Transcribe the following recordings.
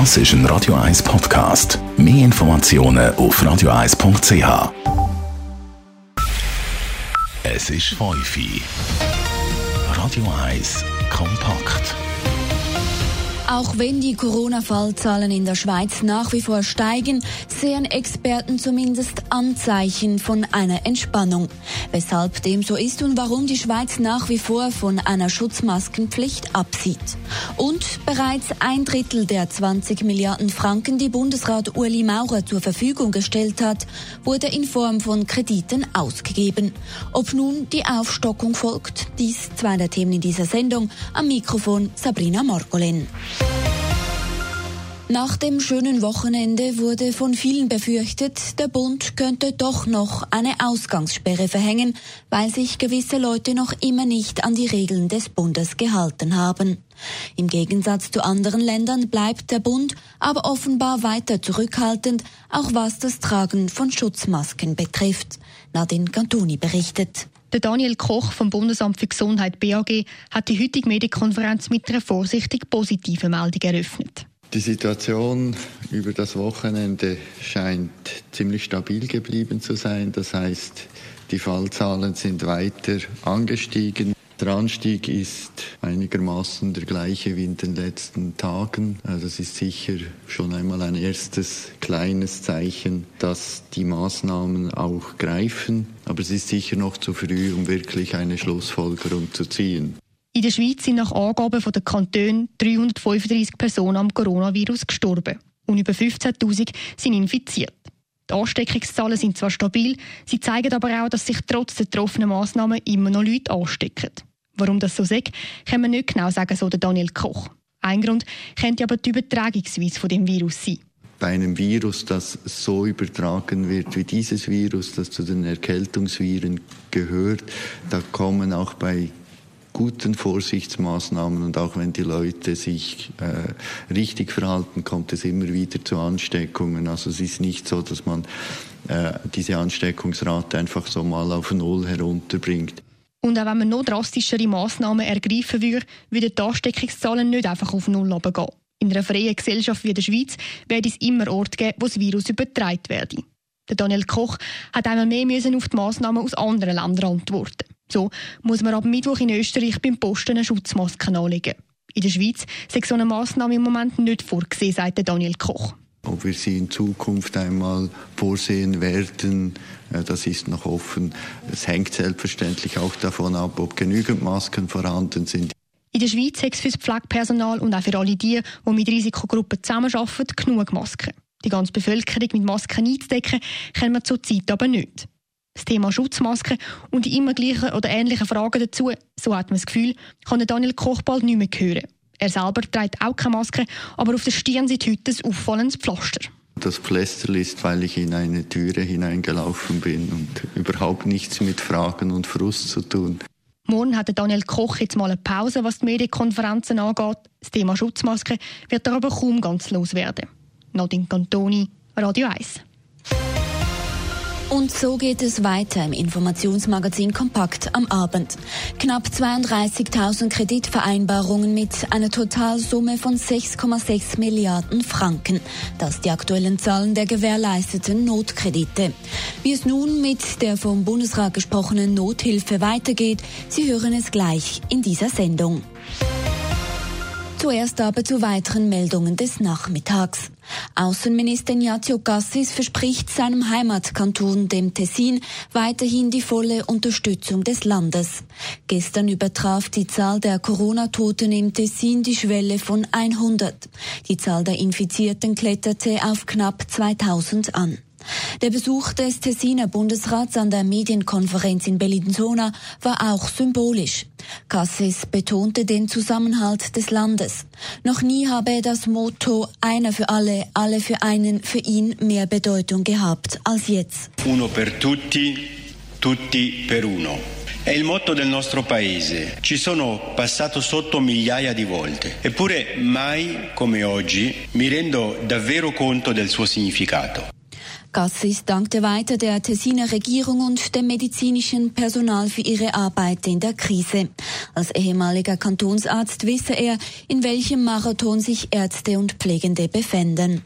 Das ist ein Radio 1 Podcast. Mehr Informationen auf radio1.ch. Es ist 5 Uhr. Radio 1 kompakt. Auch wenn die Corona-Fallzahlen in der Schweiz nach wie vor steigen, sehen Experten zumindest Anzeichen von einer Entspannung. Weshalb dem so ist und warum die Schweiz nach wie vor von einer Schutzmaskenpflicht absieht. Und bereits ein Drittel der 20 Milliarden Franken, die Bundesrat Uli Maurer zur Verfügung gestellt hat, wurde in Form von Krediten ausgegeben. Ob nun die Aufstockung folgt, dies zwei der Themen in dieser Sendung. Am Mikrofon Sabrina Morgolin. Nach dem schönen Wochenende wurde von vielen befürchtet, der Bund könnte doch noch eine Ausgangssperre verhängen, weil sich gewisse Leute noch immer nicht an die Regeln des Bundes gehalten haben. Im Gegensatz zu anderen Ländern bleibt der Bund aber offenbar weiter zurückhaltend, auch was das Tragen von Schutzmasken betrifft. Nadine Cantoni berichtet. Der Daniel Koch vom Bundesamt für Gesundheit BAG hat die heutige Medienkonferenz mit einer vorsichtig positiven Meldung eröffnet. Die Situation über das Wochenende scheint ziemlich stabil geblieben zu sein. Das heißt, die Fallzahlen sind weiter angestiegen. Der Anstieg ist einigermaßen der gleiche wie in den letzten Tagen. Das ist sicher schon einmal ein erstes kleines Zeichen, dass die Maßnahmen auch greifen. Aber es ist sicher noch zu früh, um wirklich eine Schlussfolgerung zu ziehen. In der Schweiz sind nach Angaben der Kantone 335 Personen am Coronavirus gestorben und über 15.000 sind infiziert. Die Ansteckungszahlen sind zwar stabil, sie zeigen aber auch, dass sich trotz der getroffenen Massnahmen immer noch Leute anstecken. Warum das so sagt, kann man nicht genau sagen, so der Daniel Koch. Ein Grund könnte aber die Übertragungsweise von dem Virus sein. Bei einem Virus, das so übertragen wird wie dieses Virus, das zu den Erkältungsviren gehört, da kommen auch bei guten Vorsichtsmaßnahmen und auch wenn die Leute sich äh, richtig verhalten, kommt es immer wieder zu Ansteckungen. Also es ist nicht so, dass man äh, diese Ansteckungsrate einfach so mal auf Null herunterbringt. Und auch wenn man noch drastischere Maßnahmen ergreifen würde, würden die Ansteckungszahlen nicht einfach auf Null runtergehen. In einer freien Gesellschaft wie der Schweiz werde es immer Orte geben, wo das Virus übertragen werde. Der Daniel Koch hat einmal mehr müssen auf die Massnahmen aus anderen Ländern antworten. So muss man ab Mittwoch in Österreich beim Posten eine Schutzmaske anlegen. In der Schweiz ist so eine Massnahme im Moment nicht vorgesehen, sagt Daniel Koch. Ob wir sie in Zukunft einmal vorsehen werden, äh, das ist noch offen. Es hängt selbstverständlich auch davon ab, ob genügend Masken vorhanden sind. In der Schweiz hat es für das Pflegepersonal und auch für alle die, die mit Risikogruppen zusammenarbeiten, genug Masken. Die ganze Bevölkerung mit Masken einzudecken, können wir zurzeit aber nicht. Das Thema Schutzmasken und die immer gleichen oder ähnlichen Fragen dazu, so hat man das Gefühl, kann Daniel Koch bald nicht mehr hören. Er selber trägt auch keine Maske, aber auf der Stirn sieht heute ein auffallendes Pflaster. Das Pflaster ist, weil ich in eine Türe hineingelaufen bin und überhaupt nichts mit Fragen und Frust zu tun. Morgen hat Daniel Koch jetzt mal eine Pause, was die Medienkonferenzen angeht. Das Thema Schutzmaske wird er aber kaum ganz loswerden. Nadine Cantoni, Radio 1. Und so geht es weiter im Informationsmagazin Kompakt am Abend. Knapp 32.000 Kreditvereinbarungen mit einer Totalsumme von 6,6 Milliarden Franken. Das die aktuellen Zahlen der gewährleisteten Notkredite. Wie es nun mit der vom Bundesrat gesprochenen Nothilfe weitergeht, Sie hören es gleich in dieser Sendung. Zuerst aber zu weiteren Meldungen des Nachmittags. Außenminister Ignazio Cassis verspricht seinem Heimatkanton, dem Tessin, weiterhin die volle Unterstützung des Landes. Gestern übertraf die Zahl der Corona-Toten im Tessin die Schwelle von 100. Die Zahl der Infizierten kletterte auf knapp 2000 an. Der Besuch des Tessiner Bundesrats an der Medienkonferenz in Bellinzona war auch symbolisch. Cassis betonte den Zusammenhalt des Landes. Noch nie habe das Motto Einer für alle, alle für einen für ihn mehr Bedeutung gehabt als jetzt. Uno per tutti, tutti per uno. È il motto del nostro paese. Ci sono passato sotto migliaia di volte. Eppure mai come oggi mi rendo davvero conto del suo significato. Gassis dankte weiter der Tessiner Regierung und dem medizinischen Personal für ihre Arbeit in der Krise. Als ehemaliger Kantonsarzt wisse er, in welchem Marathon sich Ärzte und Pflegende befinden.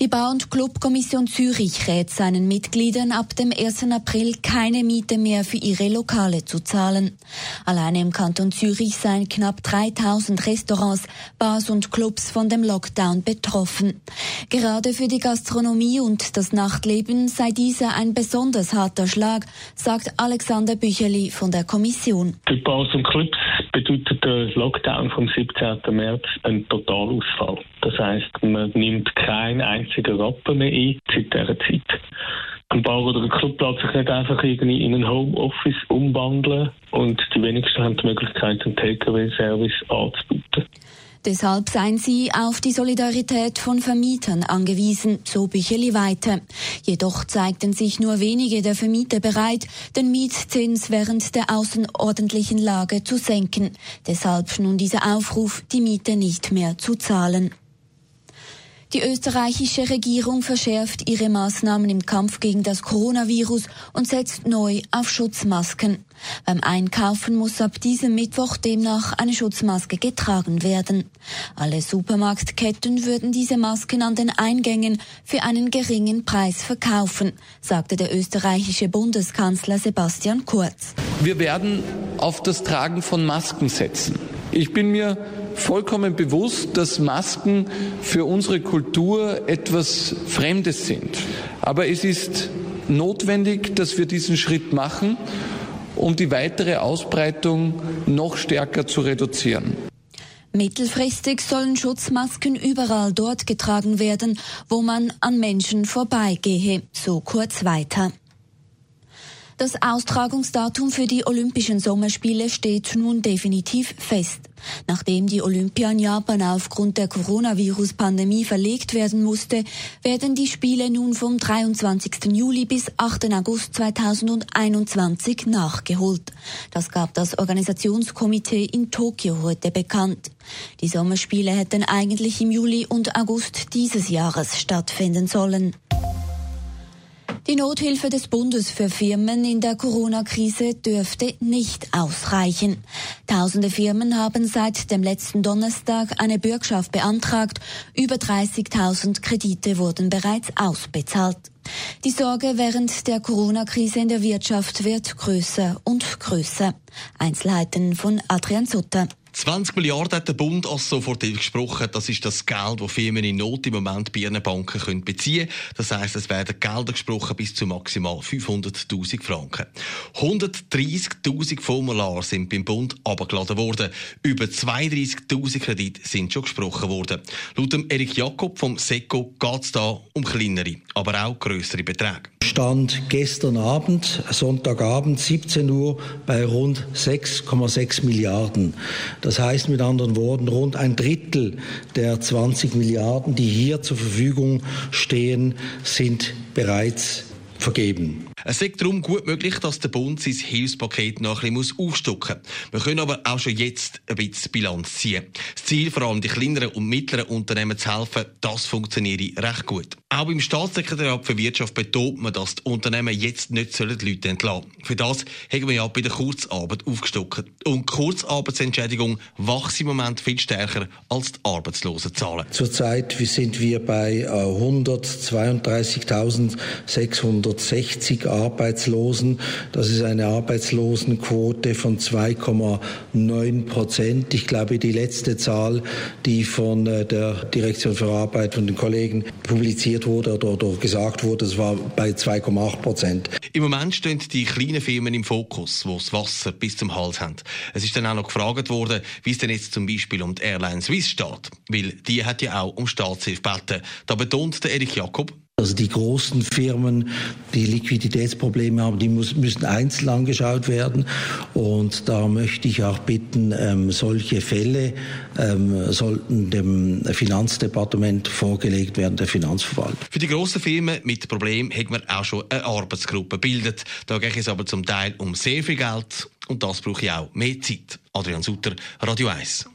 Die Bau- und Clubkommission Zürich rät seinen Mitgliedern ab dem 1. April keine Miete mehr für ihre Lokale zu zahlen. Alleine im Kanton Zürich seien knapp 3000 Restaurants, Bars und Clubs von dem Lockdown betroffen. Gerade für die Gastronomie und das Nachtleben sei dieser ein besonders harter Schlag, sagt Alexander Bücherli von der Kommission. Für Bars und Clubs bedeutet der Lockdown vom 17. März einen Totalausfall. Das heißt, man nimmt keinen einzigen Rappen mehr ein seit dieser Zeit. Ein Bar oder ein Club lässt sich nicht einfach irgendwie in ein Homeoffice umwandeln und die wenigsten haben die Möglichkeit, einen Takeaway-Service anzubieten. Deshalb seien sie auf die Solidarität von Vermietern angewiesen, so Bücheli weiter. Jedoch zeigten sich nur wenige der Vermieter bereit, den Mietzins während der außerordentlichen Lage zu senken. Deshalb nun dieser Aufruf, die Miete nicht mehr zu zahlen. Die österreichische Regierung verschärft ihre Maßnahmen im Kampf gegen das Coronavirus und setzt neu auf Schutzmasken. Beim Einkaufen muss ab diesem Mittwoch demnach eine Schutzmaske getragen werden. Alle Supermarktketten würden diese Masken an den Eingängen für einen geringen Preis verkaufen, sagte der österreichische Bundeskanzler Sebastian Kurz. Wir werden auf das Tragen von Masken setzen. Ich bin mir vollkommen bewusst, dass Masken für unsere Kultur etwas Fremdes sind. Aber es ist notwendig, dass wir diesen Schritt machen, um die weitere Ausbreitung noch stärker zu reduzieren. Mittelfristig sollen Schutzmasken überall dort getragen werden, wo man an Menschen vorbeigehe, so kurz weiter. Das Austragungsdatum für die Olympischen Sommerspiele steht nun definitiv fest. Nachdem die Olympia in Japan aufgrund der Coronavirus-Pandemie verlegt werden musste, werden die Spiele nun vom 23. Juli bis 8. August 2021 nachgeholt. Das gab das Organisationskomitee in Tokio heute bekannt. Die Sommerspiele hätten eigentlich im Juli und August dieses Jahres stattfinden sollen. Die Nothilfe des Bundes für Firmen in der Corona-Krise dürfte nicht ausreichen. Tausende Firmen haben seit dem letzten Donnerstag eine Bürgschaft beantragt. Über 30.000 Kredite wurden bereits ausbezahlt. Die Sorge während der Corona-Krise in der Wirtschaft wird größer und größer. Einzelheiten von Adrian Sutter. 20 Milliarden hat der Bund als sofort gesprochen. Das ist das Geld, das Firmen in Not im Moment bei ihren Banken können beziehen können. Das heisst, es werden Gelder gesprochen bis zu maximal 500.000 Franken. 130.000 Formulare sind beim Bund abgeladen worden. Über 32.000 Kredite sind schon gesprochen worden. Laut Erik Jakob vom SECO geht es da um kleinere, aber auch größere Beträge. Stand gestern Abend, Sonntagabend, 17 Uhr, bei rund 6,6 Milliarden. Das heißt mit anderen Worten, rund ein Drittel der 20 Milliarden, die hier zur Verfügung stehen, sind bereits vergeben. Es ist darum gut möglich, dass der Bund sein Hilfspaket noch ein bisschen aufstocken muss. Wir können aber auch schon jetzt ein bisschen Bilanz ziehen. Das Ziel, vor allem die kleineren und mittleren Unternehmen zu helfen, das funktioniert recht gut. Auch beim Staatssekretariat für Wirtschaft betont man, dass die Unternehmen jetzt nicht Leute entlassen sollen. Für das haben wir ja bei der Kurzarbeit aufgestockt. Und die Kurzarbeitsentschädigung wächst im Moment viel stärker als die Arbeitslosenzahlen. Zurzeit sind wir bei 132.660 Arbeitslosen. Das ist eine Arbeitslosenquote von 2,9 Prozent. Ich glaube, die letzte Zahl, die von äh, der Direktion für Arbeit, von den Kollegen publiziert wurde oder, oder gesagt wurde, das war bei 2,8 Prozent. Im Moment stehen die kleinen Firmen im Fokus, die das Wasser bis zum Hals haben. Es ist dann auch noch gefragt worden, wie es denn jetzt zum Beispiel um die Airline Swiss steht. Weil die hat ja auch um Staatshilfe gebeten. Da betont der Erich Jakob, also die großen Firmen, die Liquiditätsprobleme haben, die müssen einzeln angeschaut werden. Und da möchte ich auch bitten, ähm, solche Fälle ähm, sollten dem Finanzdepartement vorgelegt werden, der Finanzverwaltung. Für die grossen Firmen mit Problemen hat man auch schon eine Arbeitsgruppe gebildet. Da geht es aber zum Teil um sehr viel Geld und das brauche ich auch mehr Zeit. Adrian Sutter, Radio 1.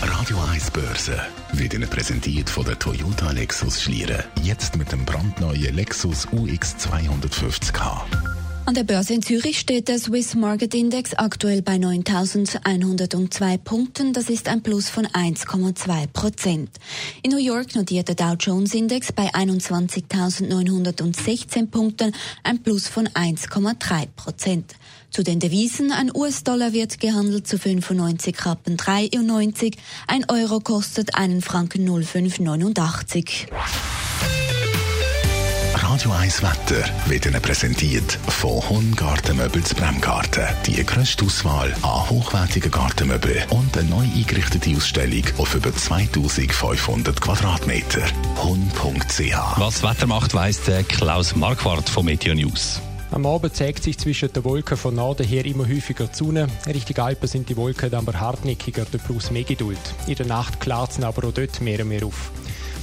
Radio 1 Börse wird Ihnen präsentiert von der Toyota Lexus Schlieren. Jetzt mit dem brandneuen Lexus UX 250k. An der Börse in Zürich steht der Swiss Market Index aktuell bei 9.102 Punkten. Das ist ein Plus von 1,2 Prozent. In New York notiert der Dow Jones Index bei 21.916 Punkten, ein Plus von 1,3 Prozent. Zu den Devisen, ein US-Dollar wird gehandelt zu 95 Rappen 93, ein Euro kostet einen Franken 0,589. Radio 1 Wetter wird Ihnen präsentiert von Honn Gartenmöbel zu Bremgarten. Die grösste Auswahl an hochwertigen Gartenmöbeln und eine neu eingerichtete Ausstellung auf über 2500 Quadratmeter. Honn.ch Was Wetter macht, weiss der Klaus Marquardt von Meteo News. Am Abend zeigt sich zwischen den Wolken von Norden her immer häufiger die Sonne. Richtung Alpen sind die Wolken dann aber hartnäckiger, der plus mehr Geduld. In der Nacht klart es aber auch dort mehr und mehr auf.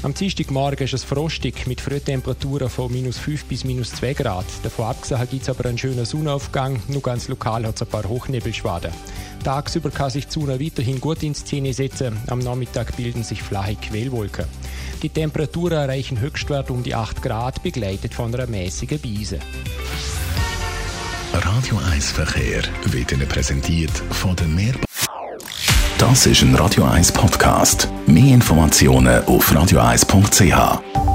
Am Dienstagmorgen ist es frostig mit Frühtemperaturen von minus 5 bis minus 2 Grad. Davon abgesehen gibt es aber einen schönen Sonnenaufgang, nur ganz lokal hat es ein paar Hochnebelschwaden. Tagsüber kann sich die Sonne weiterhin gut in Szene setzen, am Nachmittag bilden sich flache Quellwolken. Die Temperaturen erreichen Höchstwert um die 8 Grad, begleitet von einer mäßigen Biese. Radio 1 Verkehr wird Ihnen präsentiert von der Meer. Das ist ein Radio 1 Podcast. Mehr Informationen auf radio1.ch.